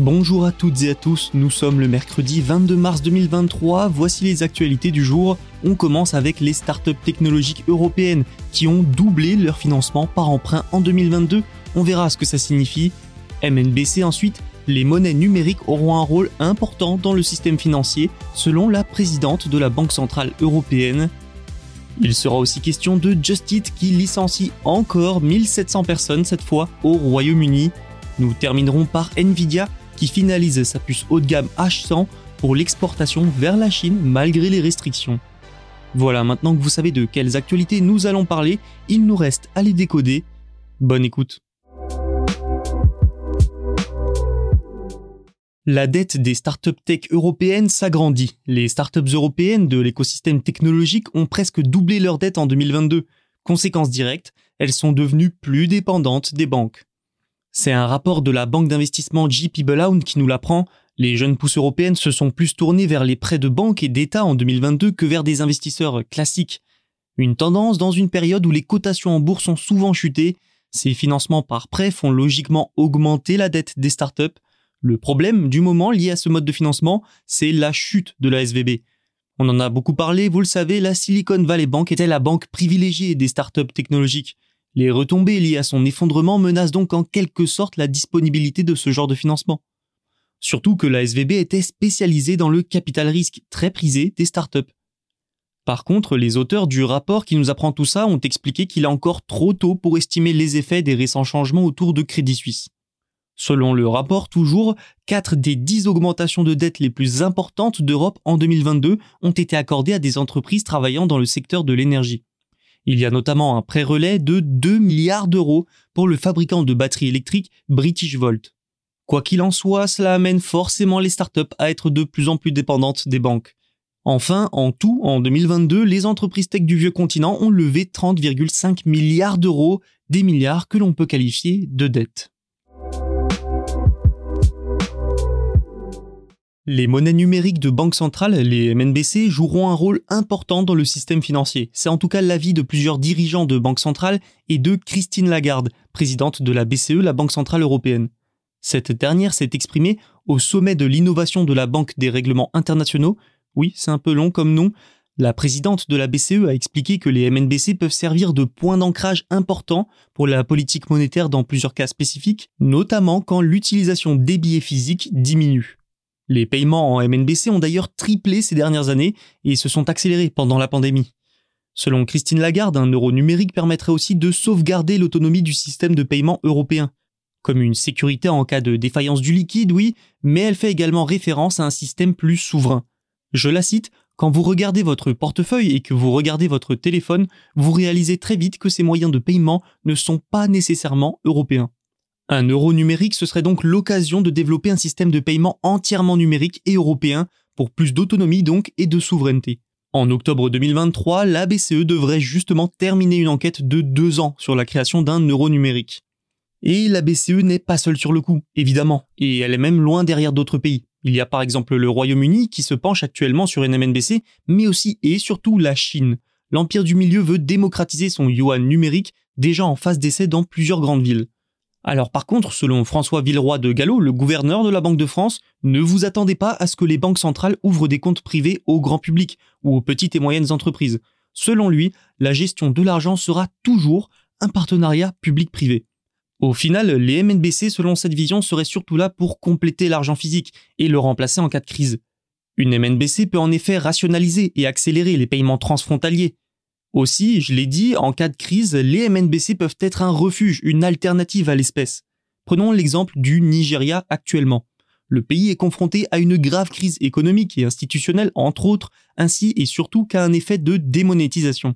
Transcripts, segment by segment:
Bonjour à toutes et à tous, nous sommes le mercredi 22 mars 2023, voici les actualités du jour. On commence avec les startups technologiques européennes qui ont doublé leur financement par emprunt en 2022. On verra ce que ça signifie. MNBC ensuite, les monnaies numériques auront un rôle important dans le système financier selon la présidente de la Banque Centrale Européenne. Il sera aussi question de Just Eat qui licencie encore 1700 personnes cette fois au Royaume-Uni. Nous terminerons par Nvidia qui finalise sa puce haut de gamme H100 pour l'exportation vers la Chine malgré les restrictions. Voilà, maintenant que vous savez de quelles actualités nous allons parler, il nous reste à les décoder. Bonne écoute. La dette des startups tech européennes s'agrandit. Les startups européennes de l'écosystème technologique ont presque doublé leur dette en 2022. Conséquence directe, elles sont devenues plus dépendantes des banques. C'est un rapport de la banque d'investissement JP Bellhound qui nous l'apprend. Les jeunes pousses européennes se sont plus tournées vers les prêts de banque et d'État en 2022 que vers des investisseurs classiques. Une tendance dans une période où les cotations en bourse ont souvent chuté. Ces financements par prêt font logiquement augmenter la dette des startups. Le problème du moment lié à ce mode de financement, c'est la chute de la SVB. On en a beaucoup parlé, vous le savez, la Silicon Valley Bank était la banque privilégiée des startups technologiques. Les retombées liées à son effondrement menacent donc en quelque sorte la disponibilité de ce genre de financement. Surtout que la SVB était spécialisée dans le capital risque très prisé des startups. Par contre, les auteurs du rapport qui nous apprend tout ça ont expliqué qu'il est encore trop tôt pour estimer les effets des récents changements autour de Crédit Suisse. Selon le rapport toujours, 4 des 10 augmentations de dette les plus importantes d'Europe en 2022 ont été accordées à des entreprises travaillant dans le secteur de l'énergie. Il y a notamment un prêt relais de 2 milliards d'euros pour le fabricant de batteries électriques British Volt. Quoi qu'il en soit, cela amène forcément les startups à être de plus en plus dépendantes des banques. Enfin, en tout, en 2022, les entreprises tech du vieux continent ont levé 30,5 milliards d'euros, des milliards que l'on peut qualifier de dettes. Les monnaies numériques de banque centrale, les MNBC, joueront un rôle important dans le système financier. C'est en tout cas l'avis de plusieurs dirigeants de banque centrale et de Christine Lagarde, présidente de la BCE, la Banque centrale européenne. Cette dernière s'est exprimée au sommet de l'innovation de la Banque des règlements internationaux. Oui, c'est un peu long comme nom. La présidente de la BCE a expliqué que les MNBC peuvent servir de point d'ancrage important pour la politique monétaire dans plusieurs cas spécifiques, notamment quand l'utilisation des billets physiques diminue. Les paiements en MNBC ont d'ailleurs triplé ces dernières années et se sont accélérés pendant la pandémie. Selon Christine Lagarde, un euro numérique permettrait aussi de sauvegarder l'autonomie du système de paiement européen. Comme une sécurité en cas de défaillance du liquide, oui, mais elle fait également référence à un système plus souverain. Je la cite, quand vous regardez votre portefeuille et que vous regardez votre téléphone, vous réalisez très vite que ces moyens de paiement ne sont pas nécessairement européens. Un euro numérique, ce serait donc l'occasion de développer un système de paiement entièrement numérique et européen, pour plus d'autonomie donc et de souveraineté. En octobre 2023, la BCE devrait justement terminer une enquête de deux ans sur la création d'un euro numérique. Et la BCE n'est pas seule sur le coup, évidemment, et elle est même loin derrière d'autres pays. Il y a par exemple le Royaume-Uni qui se penche actuellement sur une MNBC, mais aussi et surtout la Chine. L'Empire du Milieu veut démocratiser son yuan numérique, déjà en phase d'essai dans plusieurs grandes villes. Alors par contre, selon François Villeroy de Gallo, le gouverneur de la Banque de France, ne vous attendez pas à ce que les banques centrales ouvrent des comptes privés au grand public ou aux petites et moyennes entreprises. Selon lui, la gestion de l'argent sera toujours un partenariat public-privé. Au final, les MNBC, selon cette vision, seraient surtout là pour compléter l'argent physique et le remplacer en cas de crise. Une MNBC peut en effet rationaliser et accélérer les paiements transfrontaliers. Aussi, je l'ai dit, en cas de crise, les MNBC peuvent être un refuge, une alternative à l'espèce. Prenons l'exemple du Nigeria actuellement. Le pays est confronté à une grave crise économique et institutionnelle, entre autres, ainsi et surtout qu'à un effet de démonétisation.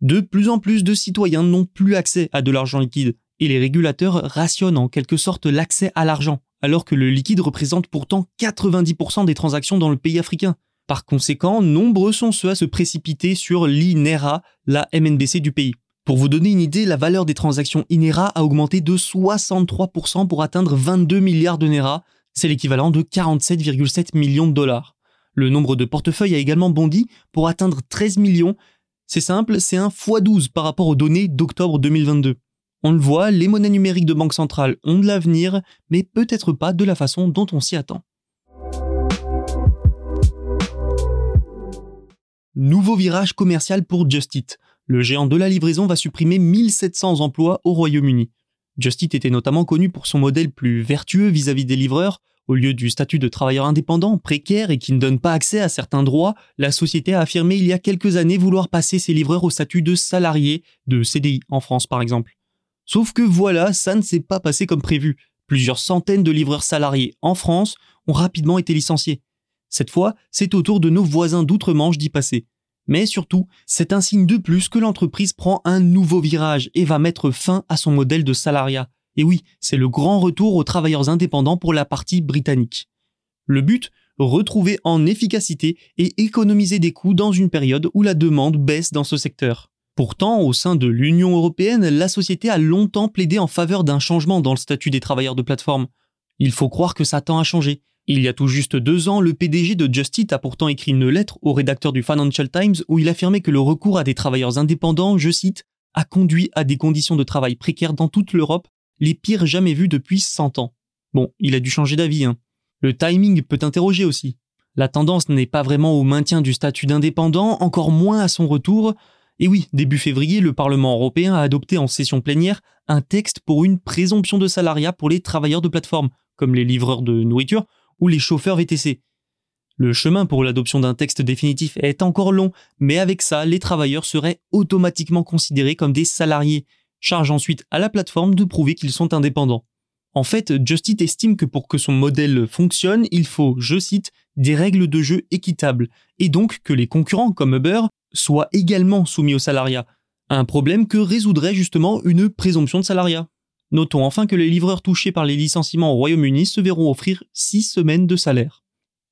De plus en plus de citoyens n'ont plus accès à de l'argent liquide, et les régulateurs rationnent en quelque sorte l'accès à l'argent, alors que le liquide représente pourtant 90% des transactions dans le pays africain. Par conséquent, nombreux sont ceux à se précipiter sur l'INERA, la MNBC du pays. Pour vous donner une idée, la valeur des transactions INERA a augmenté de 63% pour atteindre 22 milliards de NERA, c'est l'équivalent de 47,7 millions de dollars. Le nombre de portefeuilles a également bondi pour atteindre 13 millions. C'est simple, c'est un x12 par rapport aux données d'octobre 2022. On le voit, les monnaies numériques de banque centrale ont de l'avenir, mais peut-être pas de la façon dont on s'y attend. Nouveau virage commercial pour Justit. Le géant de la livraison va supprimer 1700 emplois au Royaume-Uni. Justit était notamment connu pour son modèle plus vertueux vis-à-vis des livreurs. Au lieu du statut de travailleur indépendant, précaire et qui ne donne pas accès à certains droits, la société a affirmé il y a quelques années vouloir passer ses livreurs au statut de salarié, de CDI en France par exemple. Sauf que voilà, ça ne s'est pas passé comme prévu. Plusieurs centaines de livreurs salariés en France ont rapidement été licenciés. Cette fois, c'est au tour de nos voisins d'outre-Manche d'y passer. Mais surtout, c'est un signe de plus que l'entreprise prend un nouveau virage et va mettre fin à son modèle de salariat. Et oui, c'est le grand retour aux travailleurs indépendants pour la partie britannique. Le but Retrouver en efficacité et économiser des coûts dans une période où la demande baisse dans ce secteur. Pourtant, au sein de l'Union européenne, la société a longtemps plaidé en faveur d'un changement dans le statut des travailleurs de plateforme. Il faut croire que ça tend à changer, il y a tout juste deux ans, le PDG de Justit a pourtant écrit une lettre au rédacteur du Financial Times où il affirmait que le recours à des travailleurs indépendants, je cite, a conduit à des conditions de travail précaires dans toute l'Europe, les pires jamais vues depuis 100 ans. Bon, il a dû changer d'avis. Hein. Le timing peut interroger aussi. La tendance n'est pas vraiment au maintien du statut d'indépendant, encore moins à son retour. Et oui, début février, le Parlement européen a adopté en session plénière un texte pour une présomption de salariat pour les travailleurs de plateforme, comme les livreurs de nourriture ou les chauffeurs VTC. Le chemin pour l'adoption d'un texte définitif est encore long, mais avec ça, les travailleurs seraient automatiquement considérés comme des salariés, charge ensuite à la plateforme de prouver qu'ils sont indépendants. En fait, Justit estime que pour que son modèle fonctionne, il faut, je cite, des règles de jeu équitables, et donc que les concurrents comme Uber soient également soumis au salariat, un problème que résoudrait justement une présomption de salariat. Notons enfin que les livreurs touchés par les licenciements au Royaume-Uni se verront offrir 6 semaines de salaire.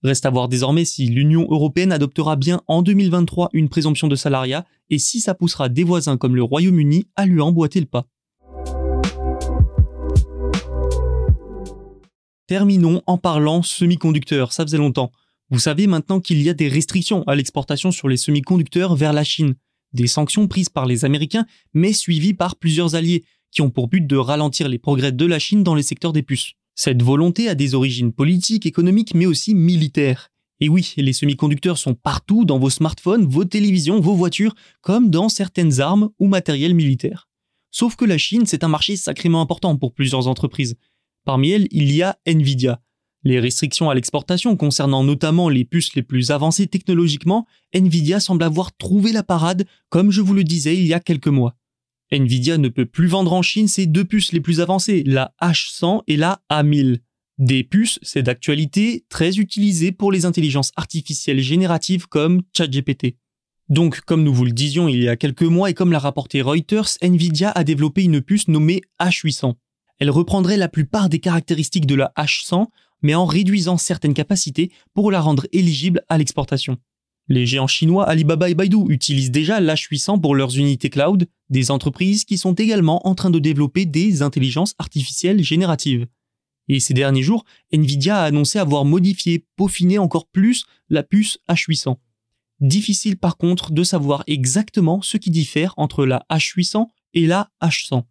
Reste à voir désormais si l'Union européenne adoptera bien en 2023 une présomption de salariat et si ça poussera des voisins comme le Royaume-Uni à lui emboîter le pas. Terminons en parlant semi-conducteurs, ça faisait longtemps. Vous savez maintenant qu'il y a des restrictions à l'exportation sur les semi-conducteurs vers la Chine, des sanctions prises par les Américains mais suivies par plusieurs alliés, qui ont pour but de ralentir les progrès de la Chine dans les secteurs des puces. Cette volonté a des origines politiques, économiques, mais aussi militaires. Et oui, les semi-conducteurs sont partout dans vos smartphones, vos télévisions, vos voitures, comme dans certaines armes ou matériels militaires. Sauf que la Chine, c'est un marché sacrément important pour plusieurs entreprises. Parmi elles, il y a Nvidia. Les restrictions à l'exportation concernant notamment les puces les plus avancées technologiquement, Nvidia semble avoir trouvé la parade, comme je vous le disais il y a quelques mois. Nvidia ne peut plus vendre en Chine ses deux puces les plus avancées, la H100 et la A1000. Des puces, c'est d'actualité, très utilisées pour les intelligences artificielles génératives comme ChatGPT. Donc, comme nous vous le disions il y a quelques mois et comme l'a rapporté Reuters, Nvidia a développé une puce nommée H800. Elle reprendrait la plupart des caractéristiques de la H100, mais en réduisant certaines capacités pour la rendre éligible à l'exportation. Les géants chinois Alibaba et Baidu utilisent déjà l'H800 pour leurs unités cloud, des entreprises qui sont également en train de développer des intelligences artificielles génératives. Et ces derniers jours, Nvidia a annoncé avoir modifié, peaufiné encore plus la puce H800. Difficile par contre de savoir exactement ce qui diffère entre la H800 et la H100.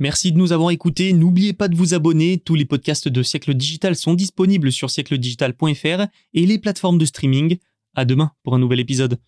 Merci de nous avoir écoutés. N'oubliez pas de vous abonner. Tous les podcasts de Siècle Digital sont disponibles sur siècledigital.fr et les plateformes de streaming. À demain pour un nouvel épisode.